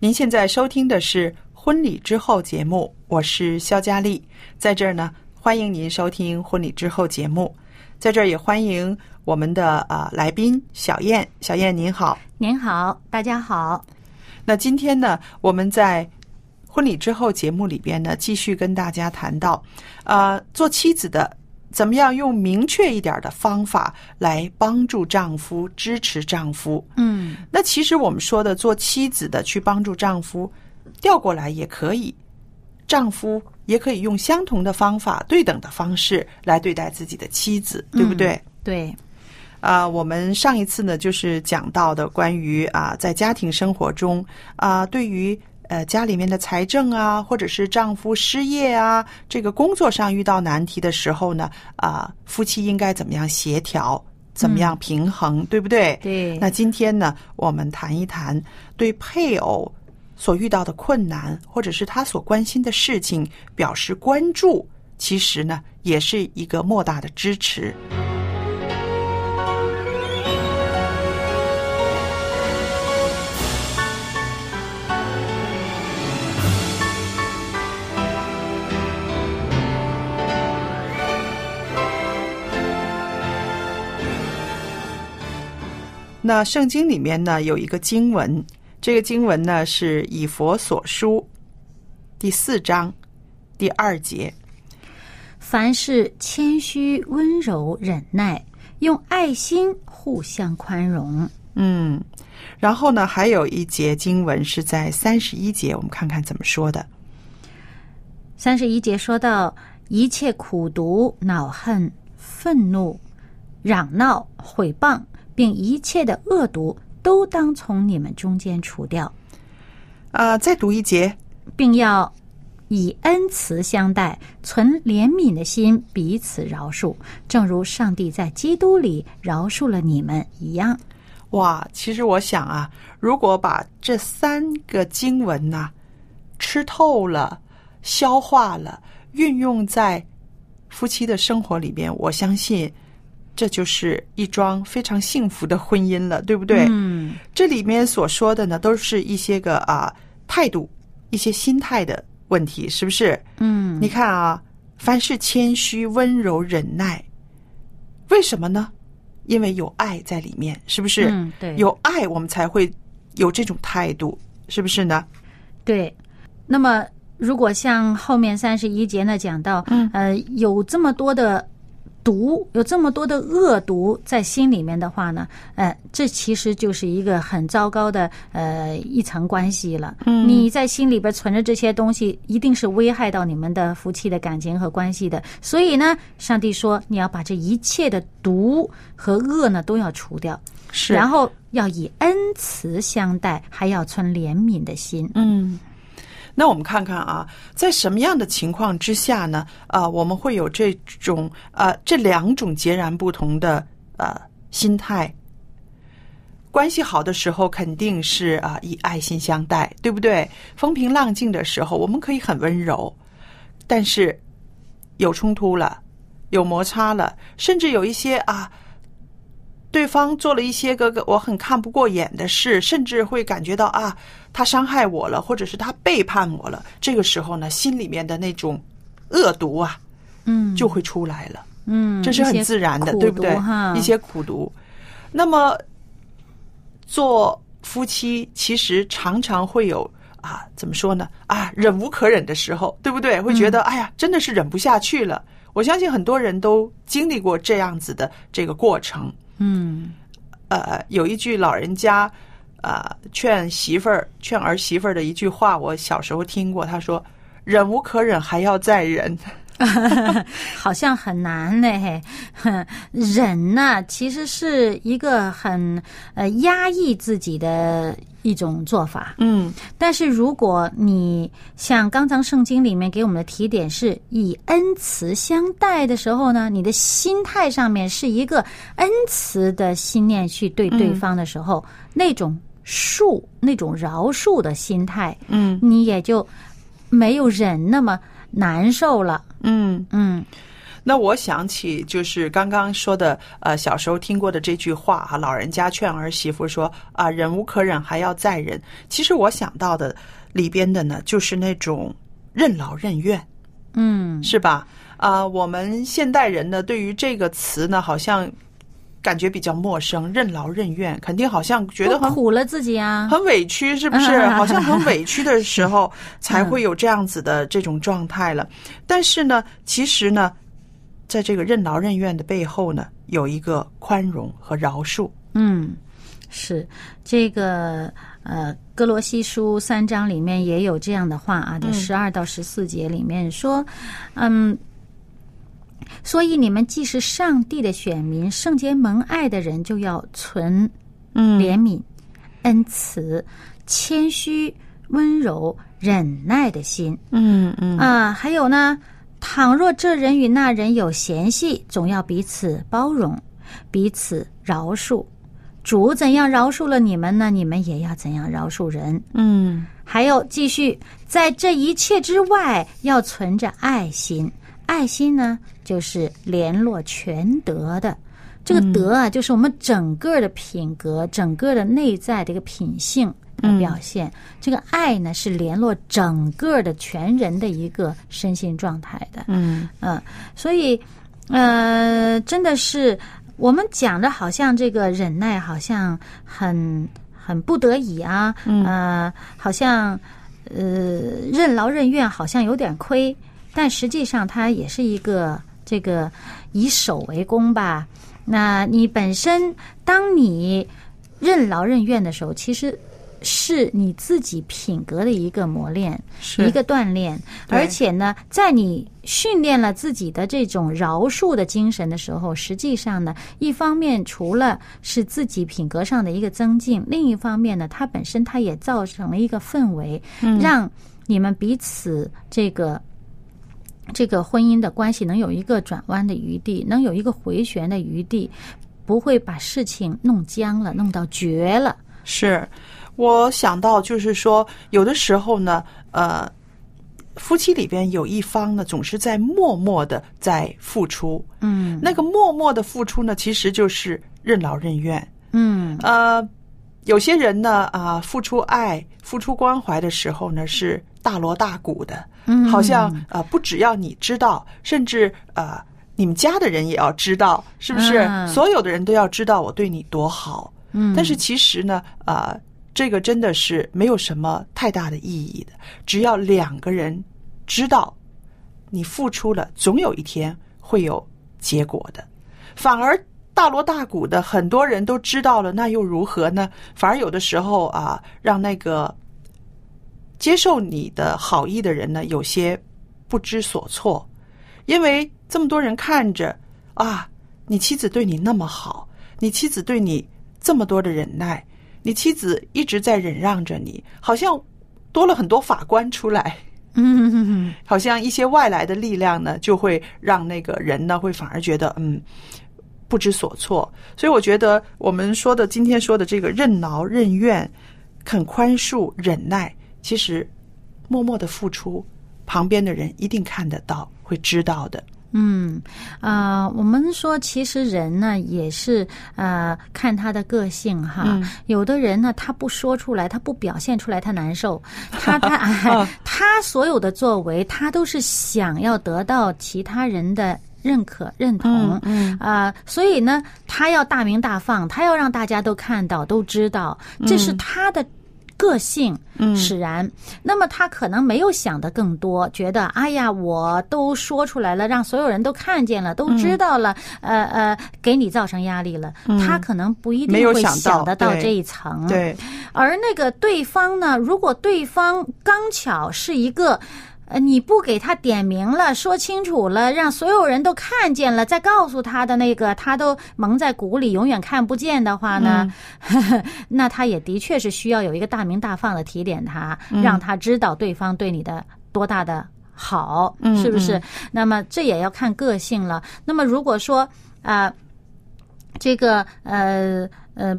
您现在收听的是《婚礼之后》节目，我是肖佳丽，在这儿呢，欢迎您收听《婚礼之后》节目，在这儿也欢迎我们的呃来宾小燕，小燕您好。您好，大家好。那今天呢，我们在婚礼之后节目里边呢，继续跟大家谈到，呃，做妻子的怎么样用明确一点的方法来帮助丈夫、支持丈夫。嗯，那其实我们说的做妻子的去帮助丈夫，调过来也可以，丈夫也可以用相同的方法、对等的方式来对待自己的妻子，对不对？对，啊，我们上一次呢，就是讲到的关于啊，在家庭生活中啊，对于呃家里面的财政啊，或者是丈夫失业啊，这个工作上遇到难题的时候呢，啊，夫妻应该怎么样协调，怎么样平衡，对不对？对那今天呢，我们谈一谈对配偶所遇到的困难，或者是他所关心的事情表示关注，其实呢，也是一个莫大的支持。那圣经里面呢有一个经文，这个经文呢是以佛所书第四章第二节。凡事谦虚、温柔、忍耐，用爱心互相宽容。嗯，然后呢还有一节经文是在三十一节，我们看看怎么说的。三十一节说到：一切苦毒、恼恨、愤怒、嚷闹、毁谤，并一切的恶毒，都当从你们中间除掉，啊、再读一节。并要以恩慈相待，存怜悯的心，彼此饶恕，正如上帝在基督里饶恕了你们一样。哇，其实我想啊，如果把这三个经文呐、吃透了、消化了，运用在夫妻的生活里边，我相信这就是一桩非常幸福的婚姻了，对不对？嗯，这里面所说的呢，都是一些个啊态度、一些心态的问题，是不是？嗯，你看啊，凡是谦虚、温柔、忍耐，为什么呢？因为有爱在里面，是不是？嗯对有爱，我们才会有这种态度，是不是呢？对，那么如果像后面三十一节呢讲到，嗯呃，有这么多的毒，有这么多的恶毒在心里面的话呢，呃，这其实就是一个很糟糕的呃一层关系了。嗯你在心里边存着这些东西，一定是危害到你们的夫妻的感情和关系的。所以呢，上帝说你要把这一切的毒和恶呢都要除掉，是然后要以恩慈相待，还要存怜悯的心。嗯，那我们看看啊，在什么样的情况之下呢？啊、我们会有这种呃这两种截然不同的呃心态。关系好的时候，肯定是啊以爱心相待，对不对？风平浪静的时候，我们可以很温柔，但是有冲突了，有摩擦了，甚至有一些啊。对方做了一些个个我很看不过眼的事，甚至会感觉到啊，他伤害我了，或者是他背叛我了。这个时候呢，心里面的那种恶毒啊，嗯，就会出来了。嗯，这是很自然的，对不对？一些苦毒。那么，做夫妻其实常常会有啊，怎么说呢？啊，忍无可忍的时候，对不对？会觉得哎呀，真的是忍不下去了。我相信很多人都经历过这样子的这个过程。嗯，呃，有一句老人家啊劝媳妇儿、劝儿媳妇儿的一句话，我小时候听过。他说：“忍无可忍，还要再忍。” 好像很难嘞。忍呢，其实是一个很呃压抑自己的。一种做法，嗯，但是如果你像刚刚圣经里面给我们的提点是以恩慈相待的时候呢，你的心态上面是一个恩慈的心念去对对方的时候，那种恕、那种饶恕的心态，嗯，你也就没有忍那么难受了，嗯。嗯。那我想起就是刚刚说的，呃，小时候听过的这句话哈，老人家劝儿媳妇说啊，忍无可忍，还要再忍。其实我想到的里边的呢，就是那种任劳任怨，嗯，是吧？啊，我们现代人呢，对于这个词呢，好像感觉比较陌生，任劳任怨，肯定好像觉得很苦了自己啊，很委屈，是不是？好像很委屈的时候 才会有这样子的这种状态了。但是呢，其实呢。在这个任劳任怨的背后呢，有一个宽容和饶恕。嗯，是这个呃，哥罗西书三章里面也有这样的话啊，在十二到十四节里面说，嗯，所以你们既是上帝的选民，圣洁蒙爱的人，就要存怜悯、恩慈、谦虚、温柔、忍耐的心。嗯嗯啊，还有呢。倘若这人与那人有嫌隙，总要彼此包容，彼此饶恕。主怎样饶恕了你们呢？你们也要怎样饶恕人。嗯，还有继续，在这一切之外，要存着爱心。爱心呢，就是联络全德的。这个德啊，就是我们整个的品格，整个的内在的一个品性。的表现，这个爱呢是联络整个的全人的一个身心状态的，嗯嗯，所以呃，真的是我们讲的，好像这个忍耐好像很很不得已啊，呃，好像呃任劳任怨，好像有点亏，但实际上它也是一个这个以守为攻吧。那你本身当你任劳任怨的时候，其实。是你自己品格的一个磨练，一个锻炼，而且呢，在你训练了自己的这种饶恕的精神的时候，实际上呢，一方面除了是自己品格上的一个增进，另一方面呢，它本身它也造成了一个氛围，让你们彼此这个这个婚姻的关系能有一个转弯的余地，能有一个回旋的余地，不会把事情弄僵了，弄到绝了。是。我想到，就是说，有的时候呢，呃，夫妻里边有一方呢，总是在默默的在付出，嗯，那个默默的付出呢，其实就是任劳任怨，嗯，呃，有些人呢，啊，付出爱、付出关怀的时候呢，是大锣大鼓的，嗯，好像啊，不只要你知道，甚至啊，你们家的人也要知道，是不是？所有的人都要知道我对你多好，嗯，但是其实呢，啊。这个真的是没有什么太大的意义的。只要两个人知道你付出了，总有一天会有结果的。反而大锣大鼓的，很多人都知道了，那又如何呢？反而有的时候啊，让那个接受你的好意的人呢，有些不知所措，因为这么多人看着啊，你妻子对你那么好，你妻子对你这么多的忍耐。你妻子一直在忍让着你，好像多了很多法官出来，嗯，好像一些外来的力量呢，就会让那个人呢，会反而觉得嗯，不知所措。所以我觉得我们说的今天说的这个任劳任怨、肯宽恕、忍耐，其实默默的付出，旁边的人一定看得到，会知道的。嗯，啊、我们说其实人呢也是呃看他的个性哈，嗯。有的人呢他不说出来，他不表现出来，他难受，他他、哎、他所有的作为，他都是想要得到其他人的。认可、认同，嗯啊、所以呢，他要大名大放，他要让大家都看到、都知道，这是他的个性嗯使然。那么他可能没有想的更多，觉得哎呀，我都说出来了，让所有人都看见了，都知道了，呃呃，给你造成压力了。他可能不一定会想得到这一层。对，而那个对方呢，如果对方刚巧是一个。呃，你不给他点名了，说清楚了，让所有人都看见了，再告诉他的那个，他都蒙在鼓里，永远看不见的话呢，那他也的确是需要有一个大名大放的提点他，让他知道对方对你的多大的好，嗯是不是？那么这也要看个性了。那么如果说啊、呃这个呃呃。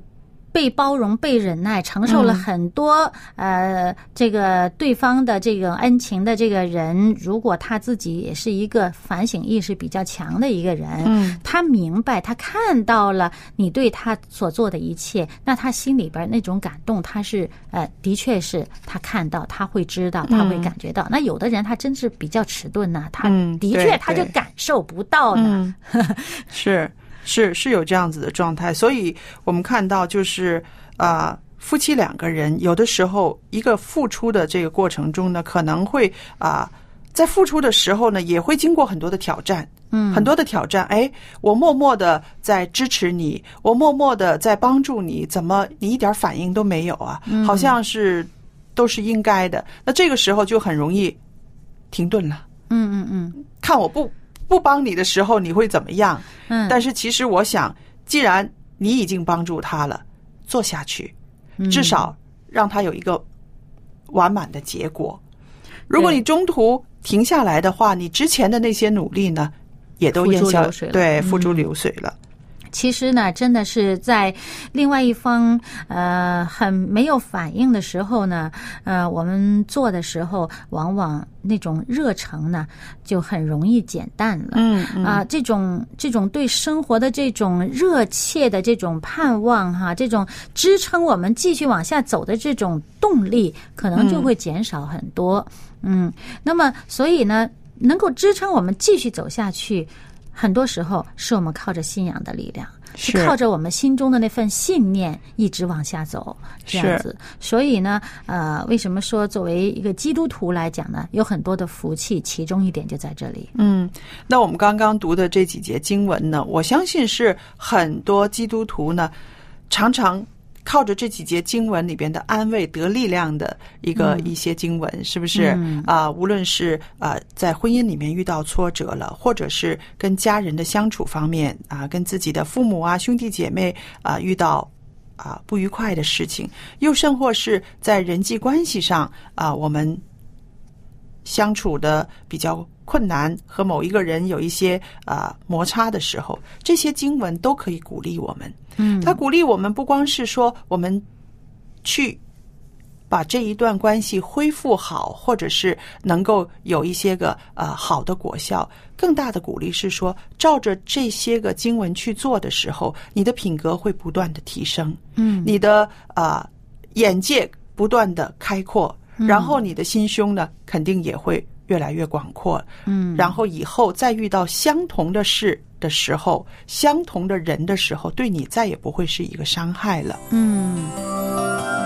被包容、被忍耐，承受了很多、呃，这个对方的这个恩情的这个人，如果他自己也是一个反省意识比较强的一个人，嗯，他明白，他看到了你对他所做的一切，那他心里边那种感动，他是呃，的确是他看到，他会知道，他会感觉到。那有的人他真是比较迟钝呐、他的确他就感受不到呢。是是是有这样子的状态，所以我们看到就是啊、夫妻两个人有的时候一个付出的这个过程中呢，可能会啊、在付出的时候呢，也会经过很多的挑战。嗯很多的挑战，哎，我默默的在支持你，我默默的在帮助你，怎么你一点反应都没有啊？好像是都是应该的。那这个时候就很容易停顿了。嗯嗯嗯看我不不帮你的时候，你会怎么样？嗯，但是其实我想，既然你已经帮助他了，做下去，嗯至少让他有一个完满的结果。如果你中途停下来的话，你之前的那些努力呢，也都付烟消诸流水了对，嗯付诸流水了。其实呢，真的是在另外一方呃很没有反应的时候呢，呃，我们做的时候，往往那种热诚呢就很容易减淡了。嗯嗯啊，这种这种对生活的这种热切的这种盼望哈，这种支撑我们继续往下走的这种动力，可能就会减少很多。嗯，那么所以呢，能够支撑我们继续走下去，很多时候是我们靠着信仰的力量。是是靠着我们心中的那份信念一直往下走，这样子。所以呢，呃，为什么说作为一个基督徒来讲呢，有很多的福气，其中一点就在这里。嗯，那我们刚刚读的这几节经文呢，我相信是很多基督徒呢，常常靠着这几节经文里边的安慰得力量的一个、一些经文，是不是？啊、无论是啊、在婚姻里面遇到挫折了，或者是跟家人的相处方面啊、跟自己的父母啊、兄弟姐妹啊、遇到。啊，不愉快的事情，又甚或是在人际关系上啊，我们相处的比较困难，和某一个人有一些啊、摩擦的时候，这些经文都可以鼓励我们。嗯，它鼓励我们不光是说我们去把这一段关系恢复好，或者是能够有一些个呃好的果效，更大的鼓励是说，照着这些个经文去做的时候，你的品格会不断的提升，嗯，你的呃眼界不断的开阔，然后你的心胸呢，肯定也会越来越广阔，嗯，然后以后再遇到相同的事的时候，相同的人的时候，对你再也不会是一个伤害了。嗯。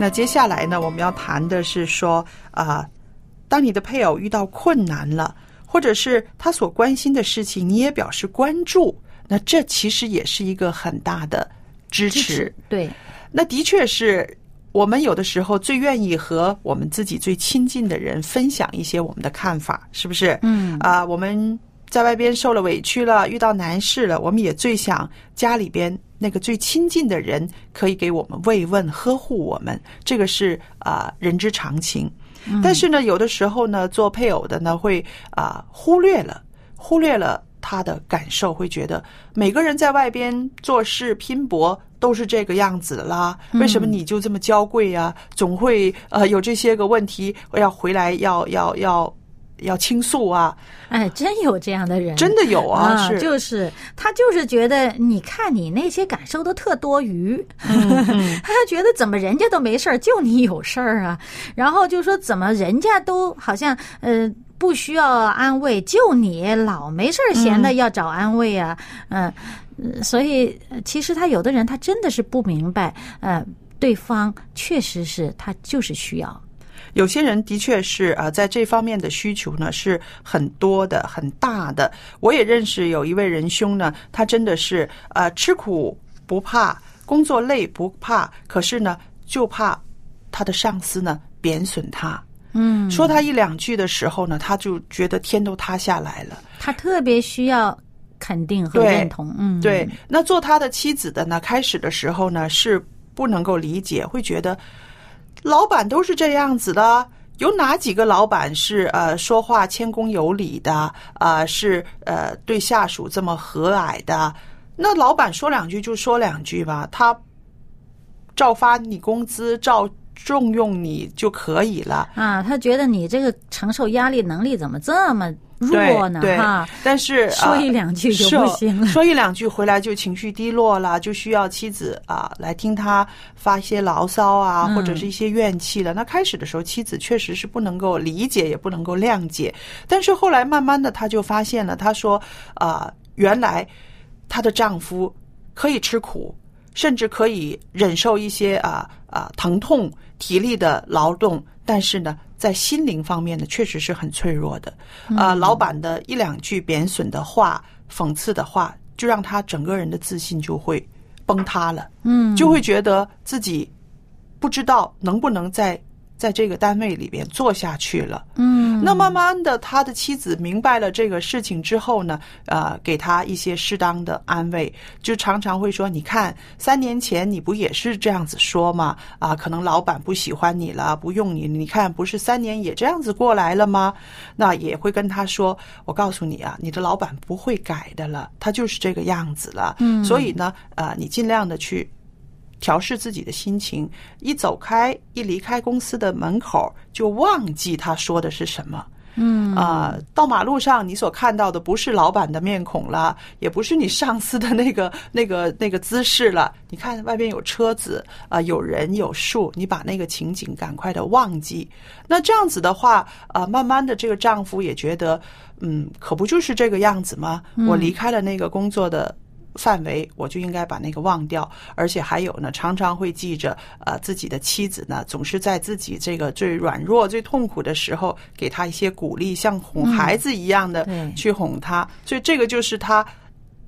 那接下来呢，我们要谈的是说啊、当你的配偶遇到困难了，或者是他所关心的事情，你也表示关注，那这其实也是一个很大的支持。支持对，那的确是我们有的时候最愿意和我们自己最亲近的人分享一些我们的看法，是不是？嗯啊、我们在外边受了委屈了，遇到难事了，我们也最想家里边那个最亲近的人可以给我们慰问、呵护我们，这个是啊、人之常情。但是呢，有的时候呢，做配偶的呢会啊、忽略了，忽略了他的感受，会觉得每个人在外边做事拼搏都是这个样子啦，为什么你就这么娇贵呀、总会呃有这些个问题要回来要要要要倾诉啊？哎，真有这样的人，真的有啊，啊，是。就是他就是觉得，你看你那些感受都特多余，嗯 他觉得怎么人家都没事儿，就你有事儿啊，然后就说怎么人家都好像呃不需要安慰，就你老没事儿闲的要找安慰啊，嗯、呃所以呃其实他有的人他真的是不明白，呃，对方确实是他就是需要，有些人的确是啊、呃在这方面的需求呢是很多的、很大的。我也认识有一位仁兄呢，他真的是呃吃苦不怕，工作累不怕，可是呢就怕他的上司呢贬损他，嗯，说他一两句的时候呢，他就觉得天都塌下来了。他特别需要肯定和认同，嗯，对，那做他的妻子的呢，开始的时候呢是不能够理解，会觉得老板都是这样子的。有哪几个老板是呃说话谦恭有礼的啊、是呃对下属这么和蔼的？那老板说两句就说两句吧，他照发你工资，照重用你就可以了。啊，他觉得你这个承受压力能力怎么这么弱呢？对对哈，但是说呃一两句就不行了。说一两句回来就情绪低落了，就需要妻子啊来听他发一些牢骚啊，嗯或者是一些怨气了。那开始的时候，妻子确实是不能够理解，也不能够谅解。但是后来慢慢的，她就发现了，她说啊、原来她的丈夫可以吃苦，甚至可以忍受一些啊啊疼痛、体力的劳动，但是呢，在心灵方面呢，确实是很脆弱的。啊、老板的一两句贬损的话、讽刺的话，就让他整个人的自信就会崩塌了。嗯，就会觉得自己不知道能不能在在这个单位里边做下去了。嗯，那慢慢的，他的妻子明白了这个事情之后呢，呃，给他一些适当的安慰，就常常会说：“你看，三年前你不也是这样子说吗？啊，可能老板不喜欢你了，不用你，你看不是三年也这样子过来了吗？”那也会跟他说：“我告诉你啊，你的老板不会改的了，他就是这个样子了。嗯所以呢，呃，你尽量的去。”调试自己的心情，一走开，一离开公司的门口，就忘记他说的是什么。嗯啊、到马路上你所看到的不是老板的面孔了，也不是你上司的那个 那个那个姿势了。你看外边有车子啊、有人有树，你把那个情景赶快的忘记。那这样子的话，啊，慢慢的这个丈夫也觉得，嗯，可不就是这个样子吗？我离开了那个工作的。范围，我就应该把那个忘掉，而且还有呢，常常会记着，呃，自己的妻子呢，总是在自己这个最软弱、最痛苦的时候，给他一些鼓励，像哄孩子一样的去哄他，所以这个就是他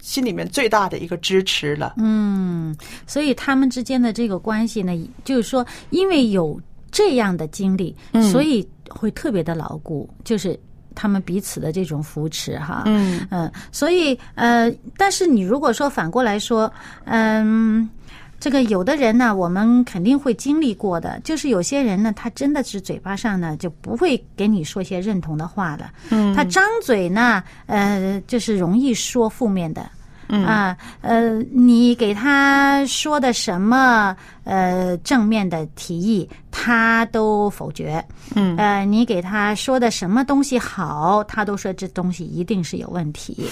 心里面最大的一个支持了。嗯，所以他们之间的这个关系呢，就是说，因为有这样的经历，嗯所以会特别的牢固，就是他们彼此的这种扶持哈。嗯嗯，所以呃，但是你如果说反过来说，嗯。这个有的人呢，我们肯定会经历过的，就是有些人呢，他真的是嘴巴上呢就不会给你说些认同的话的，嗯他张嘴呢，呃，就是容易说负面的，嗯啊，呃，你给他说的什么呃正面的提议，他都否决。嗯呃，你给他说的什么东西好，他都说这东西一定是有问题。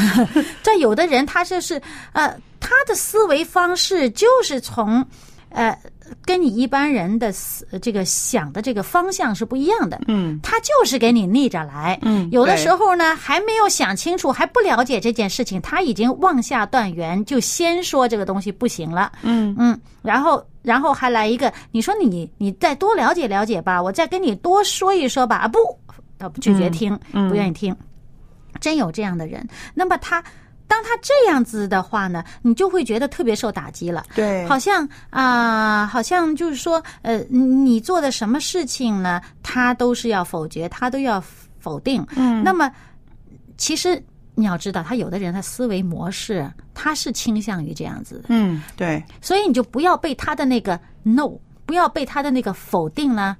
这有的人他就是呃，他的思维方式就是从呃。跟你一般人的思这个想的这个方向是不一样的，嗯。他就是给你逆着来，嗯有的时候呢还没有想清楚，还不了解这件事情，他已经妄下断言，就先说这个东西不行了，嗯。嗯，然后然后还来一个，你说你你再多了解了解吧，我再跟你多说一说吧，啊不，他拒绝听，嗯。不愿意听，真有这样的人。那么他当他这样子的话呢，你就会觉得特别受打击了。对，好像啊、好像就是说，呃，你你做的什么事情呢，他都是要否决，他都要否定。嗯那么，其实你要知道，他有的人的思维模式，他是倾向于这样子的，嗯，对，所以你就不要被他的那个 no，不要被他的那个否定呢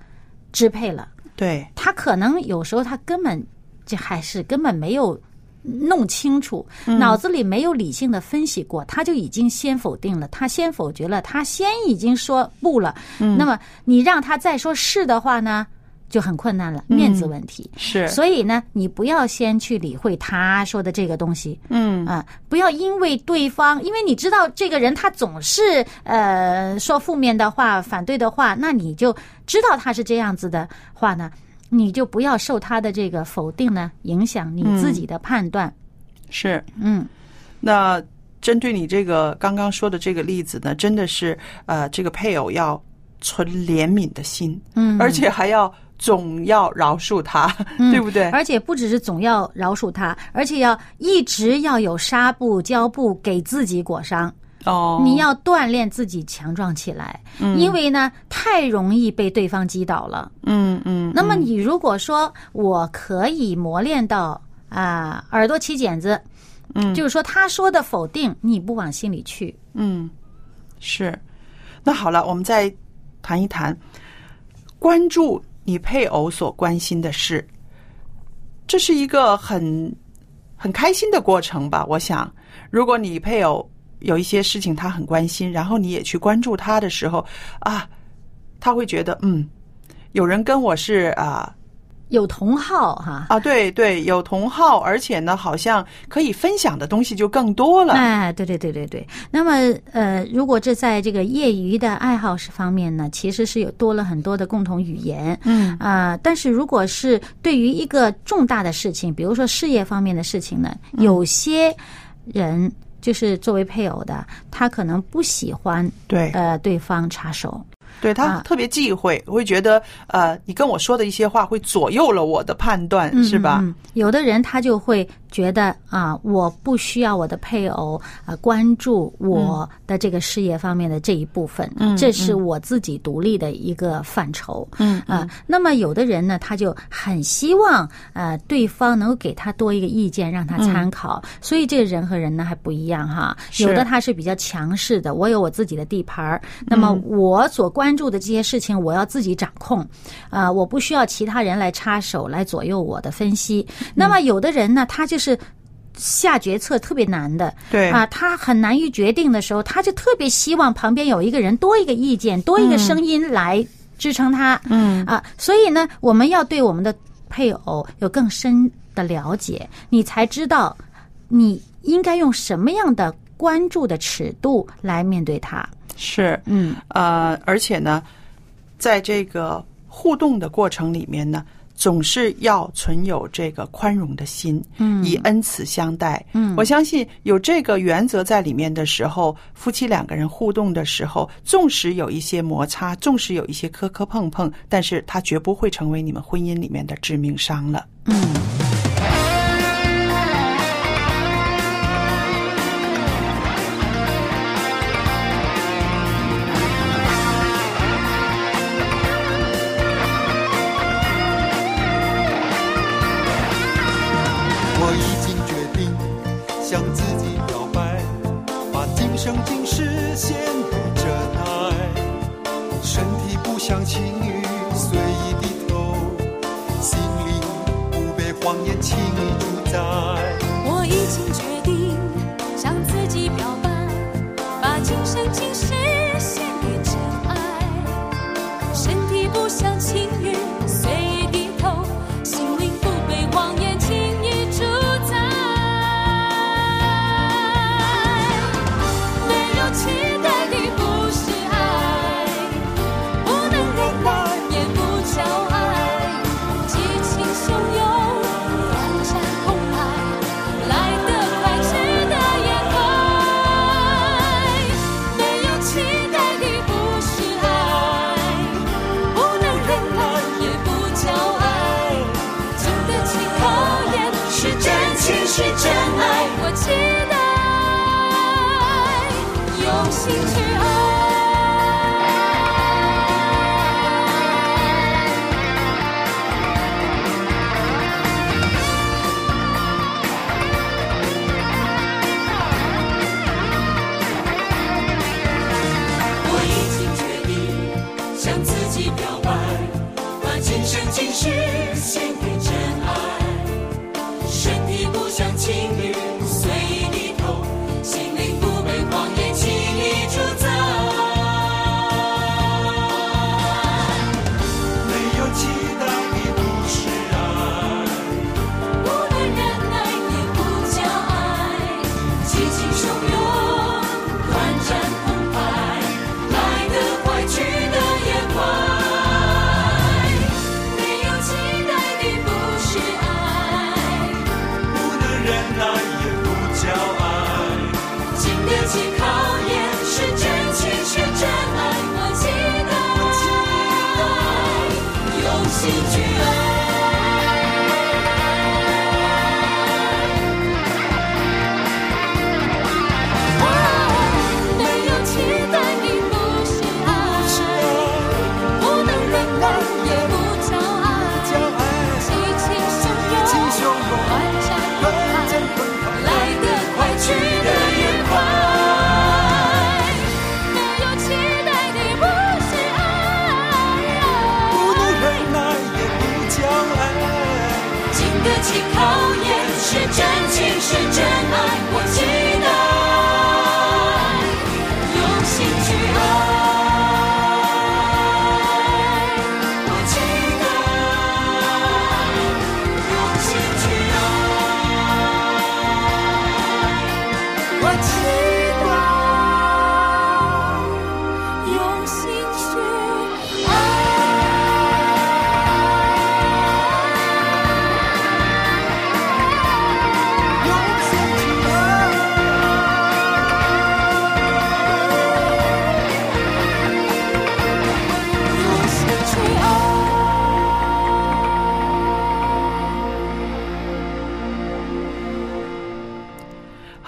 支配了。对，他可能有时候他根本这还是根本没有弄清楚，脑子里没有理性的分析过，他就已经先否定了，他先否决了，他先已经说不了。那么你让他再说是的话呢，就很困难了，面子问题。是，所以呢，你不要先去理会他说的这个东西，嗯。啊，不要因为对方，因为你知道这个人他总是呃说负面的话、反对的话，那你就知道他是这样子的话呢，你就不要受他的这个否定呢影响你自己的判断。是。嗯那针对你这个刚刚说的这个例子呢，真的是呃，这个配偶要存怜悯的心，嗯，而且还要总要饶恕他，对不对？而且不只是总要饶恕他，而且要一直要有纱布、胶布给自己裹上。哦，你要锻炼自己强壮起来，因为呢太容易被对方击倒了。嗯嗯，那么你如果说我可以磨练到啊、耳朵起茧子，嗯就是说他说的否定你不往心里去，嗯，是。那好了，我们再谈一谈，关注你配偶所关心的事，这是一个很很开心的过程吧？我想，如果你配偶有一些事情他很关心，然后你也去关注他的时候啊，他会觉得嗯，有人跟我是啊有同好哈。啊，对对，有同好，而且呢，好像可以分享的东西就更多了。哎，对对对对对。那么，呃，如果这在这个业余的爱好是方面呢，其实是有多了很多的共同语言。嗯啊、但是如果是对于一个重大的事情，比如说事业方面的事情呢，有些人就是作为配偶的，他可能不喜欢对呃对方插手。对他啊特别忌讳，会觉得呃，你跟我说的一些话会左右了我的判断，嗯是吧？有的人他就会觉得啊，我不需要我的配偶啊关注我的这个事业方面的这一部分，嗯这是我自己独立的一个范畴。嗯啊，那么有的人呢，他就很希望呃对方能够给他多一个意见，让他参考。所以这个人和人呢还不一样哈，有的他是比较强势的，我有我自己的地盘儿，那么我所关注的这些事情，我要自己掌控，啊、我不需要其他人来插手来左右我的分析。那么有的人呢，他就是。下决策特别难的，对。啊，他很难于决定的时候，他就特别希望旁边有一个人多一个意见，多一个声音来支撑他，嗯。啊，所以呢，我们要对我们的配偶有更深的了解，你才知道你应该用什么样的关注的尺度来面对他。是。嗯。呃，而且呢，在这个互动的过程里面呢，总是要存有这个宽容的心，嗯以恩慈相待。嗯我相信有这个原则在里面的时候，夫妻两个人互动的时候，纵使有一些摩擦，纵使有一些磕磕碰碰，但是它绝不会成为你们婚姻里面的致命伤了。嗯。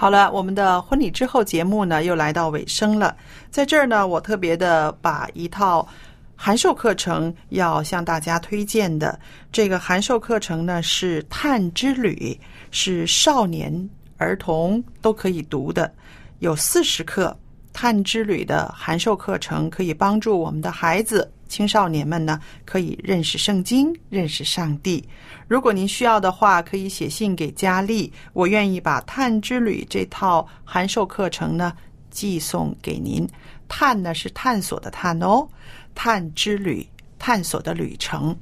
好了，我们的婚礼之后节目呢又来到尾声了。在这儿呢，我特别的把一套函授课程要向大家推荐的。这个函授课程呢是《探之旅》，是少年儿童都可以读的，有四十课。《探之旅》的函授课程可以帮助我们的孩子、青少年们呢，可以认识圣经，认识上帝。如果您需要的话，可以写信给佳丽，我愿意把《探之旅》这套函授课程呢寄送给您。探呢是探索的探哦，探之旅，探索的旅程。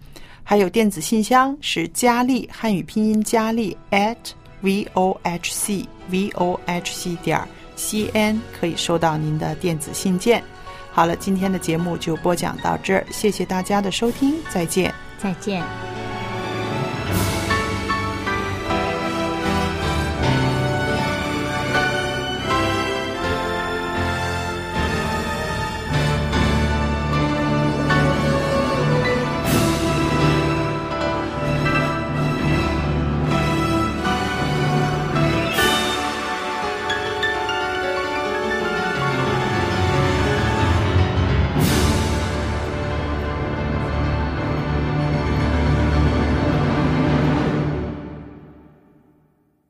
还有电子信箱是佳丽汉语拼音佳丽 at v o h c v o h c 点 c n，可以收到您的电子信件。好了，今天的节目就播讲到这儿，谢谢大家的收听，再见。再见。